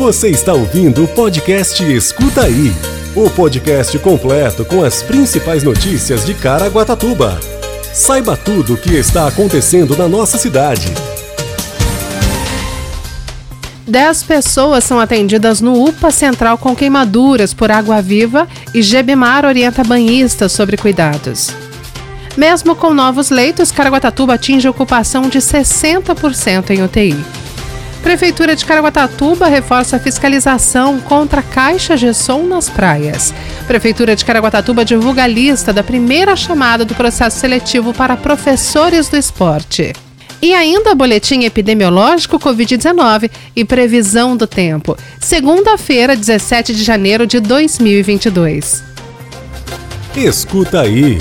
Você está ouvindo o podcast Escuta Aí o podcast completo com as principais notícias de Caraguatatuba. Saiba tudo o que está acontecendo na nossa cidade. Dez pessoas são atendidas no UPA Central com queimaduras por água viva e Gebimar orienta banhistas sobre cuidados. Mesmo com novos leitos, Caraguatatuba atinge ocupação de 60% em UTI. Prefeitura de Caraguatatuba reforça a fiscalização contra caixas de som nas praias. Prefeitura de Caraguatatuba divulga a lista da primeira chamada do processo seletivo para professores do esporte. E ainda boletim epidemiológico Covid-19 e previsão do tempo. Segunda-feira, 17 de janeiro de 2022. Escuta aí.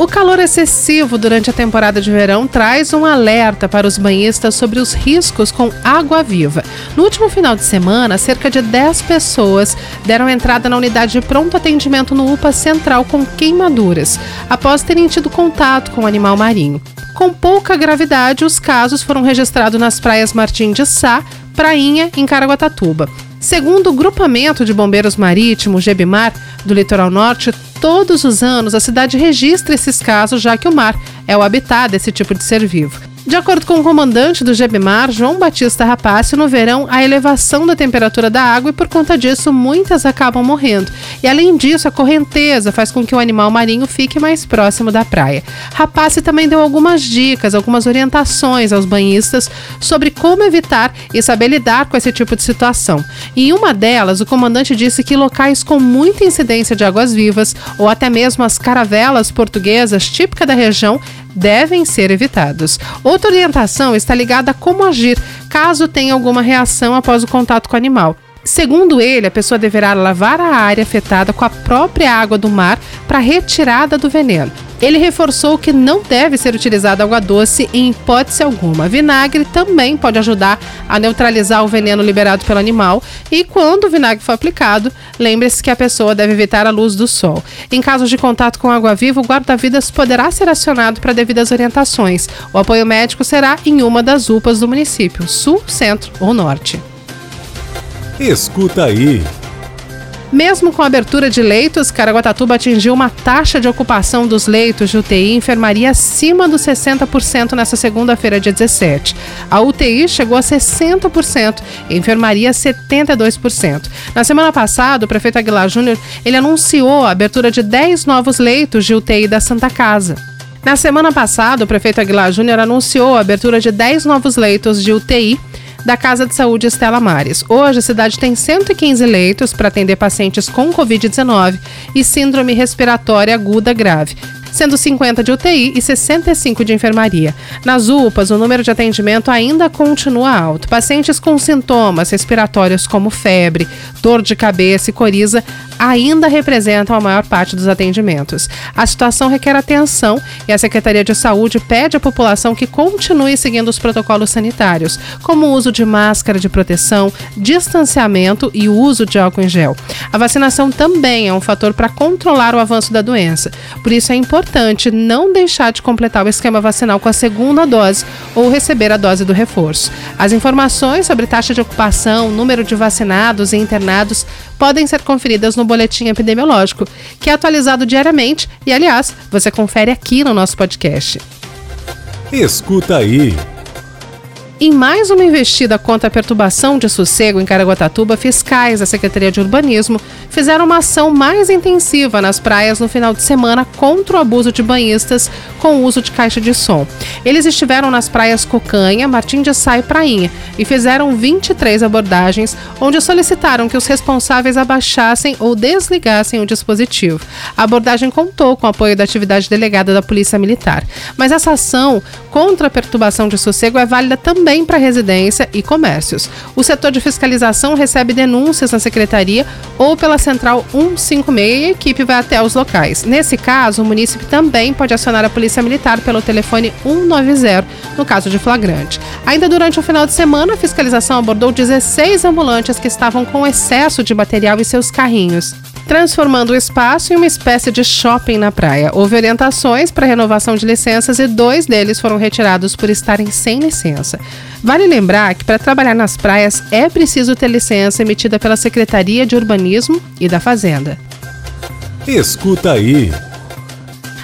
O calor excessivo durante a temporada de verão traz um alerta para os banhistas sobre os riscos com água viva. No último final de semana, cerca de 10 pessoas deram entrada na unidade de pronto atendimento no UPA Central com queimaduras, após terem tido contato com o animal marinho. Com pouca gravidade, os casos foram registrados nas praias Martim de Sá, Prainha, em Caraguatatuba. Segundo o grupamento de bombeiros marítimos Gebimar do litoral norte, todos os anos a cidade registra esses casos, já que o mar é o habitat desse tipo de ser vivo. De acordo com o comandante do Gebimar, João Batista Rapace, no verão a elevação da temperatura da água e por conta disso muitas acabam morrendo. E além disso, a correnteza faz com que o animal marinho fique mais próximo da praia. Rapace também deu algumas dicas, algumas orientações aos banhistas sobre como evitar e saber lidar com esse tipo de situação. E em uma delas, o comandante disse que locais com muita incidência de águas vivas ou até mesmo as caravelas portuguesas típicas da região devem ser evitados. Outra orientação está ligada a como agir caso tenha alguma reação após o contato com o animal. Segundo ele, a pessoa deverá lavar a área afetada com a própria água do mar para retirada do veneno. Ele reforçou que não deve ser utilizada água doce em hipótese alguma. Vinagre também pode ajudar a neutralizar o veneno liberado pelo animal e quando o vinagre for aplicado, lembre-se que a pessoa deve evitar a luz do sol. Em casos de contato com água viva, o guarda-vidas poderá ser acionado para devidas orientações. O apoio médico será em uma das UPAs do município, sul, centro ou norte. Escuta aí. Mesmo com a abertura de leitos, Caraguatatuba atingiu uma taxa de ocupação dos leitos de UTI e enfermaria acima dos 60% nesta segunda-feira, dia 17. A UTI chegou a 60% e a enfermaria 72%. Na semana passada, o prefeito Aguilar Júnior ele anunciou a abertura de 10 novos leitos de UTI da Santa Casa. Na semana passada, o prefeito Aguilar Júnior anunciou a abertura de 10 novos leitos de UTI da Casa de Saúde Estela Mares. Hoje, a cidade tem 115 leitos para atender pacientes com Covid-19 e síndrome respiratória aguda grave sendo 50 de UTI e 65 de enfermaria. Nas UPAs, o número de atendimento ainda continua alto. Pacientes com sintomas respiratórios como febre, dor de cabeça e coriza ainda representam a maior parte dos atendimentos. A situação requer atenção e a Secretaria de Saúde pede à população que continue seguindo os protocolos sanitários, como o uso de máscara de proteção, distanciamento e o uso de álcool em gel. A vacinação também é um fator para controlar o avanço da doença. Por isso é importante não deixar de completar o esquema vacinal com a segunda dose ou receber a dose do reforço. As informações sobre taxa de ocupação, número de vacinados e internados podem ser conferidas no boletim epidemiológico, que é atualizado diariamente e, aliás, você confere aqui no nosso podcast. Escuta aí. Em mais uma investida contra a perturbação de sossego em Caraguatatuba, fiscais da Secretaria de Urbanismo fizeram uma ação mais intensiva nas praias no final de semana contra o abuso de banhistas com o uso de caixa de som. Eles estiveram nas praias Cocanha, Martim de Sá e Prainha e fizeram 23 abordagens, onde solicitaram que os responsáveis abaixassem ou desligassem o dispositivo. A abordagem contou com o apoio da atividade delegada da Polícia Militar. Mas essa ação contra a perturbação de sossego é válida também também para residência e comércios. O setor de fiscalização recebe denúncias na secretaria ou pela central 156 e a equipe vai até os locais. Nesse caso, o município também pode acionar a Polícia Militar pelo telefone 190 no caso de flagrante. Ainda durante o final de semana, a fiscalização abordou 16 ambulantes que estavam com excesso de material em seus carrinhos. Transformando o espaço em uma espécie de shopping na praia. Houve orientações para renovação de licenças e dois deles foram retirados por estarem sem licença. Vale lembrar que para trabalhar nas praias é preciso ter licença emitida pela Secretaria de Urbanismo e da Fazenda. Escuta aí.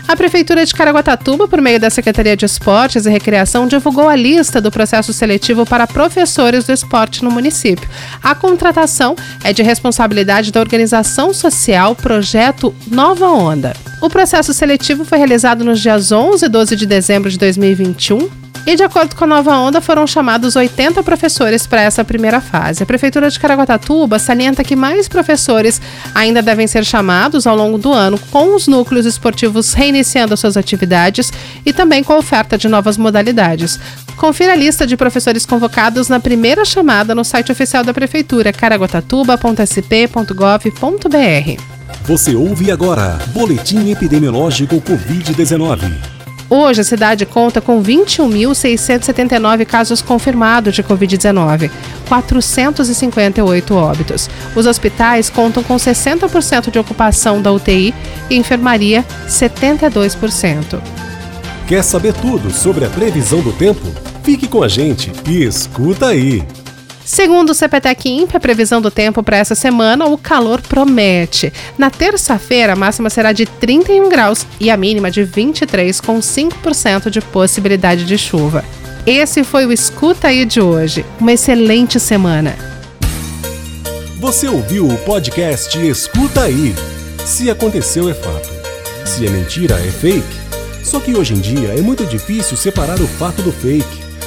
A Prefeitura de Caraguatatuba, por meio da Secretaria de Esportes e Recreação, divulgou a lista do processo seletivo para professores do esporte no município. A contratação é de responsabilidade da organização social Projeto Nova Onda. O processo seletivo foi realizado nos dias 11 e 12 de dezembro de 2021 e, de acordo com a nova onda, foram chamados 80 professores para essa primeira fase. A Prefeitura de Caraguatatuba salienta que mais professores ainda devem ser chamados ao longo do ano, com os núcleos esportivos reiniciando suas atividades e também com a oferta de novas modalidades. Confira a lista de professores convocados na primeira chamada no site oficial da Prefeitura, caraguatatuba.sp.gov.br. Você ouve agora Boletim Epidemiológico Covid-19. Hoje, a cidade conta com 21.679 casos confirmados de Covid-19, 458 óbitos. Os hospitais contam com 60% de ocupação da UTI e enfermaria 72%. Quer saber tudo sobre a previsão do tempo? Fique com a gente e escuta aí! Segundo o CPTEC Imp, a previsão do tempo para essa semana, o calor promete. Na terça-feira, a máxima será de 31 graus e a mínima de 23, com 5% de possibilidade de chuva. Esse foi o Escuta Aí de hoje. Uma excelente semana. Você ouviu o podcast Escuta Aí. Se aconteceu, é fato. Se é mentira, é fake. Só que hoje em dia é muito difícil separar o fato do fake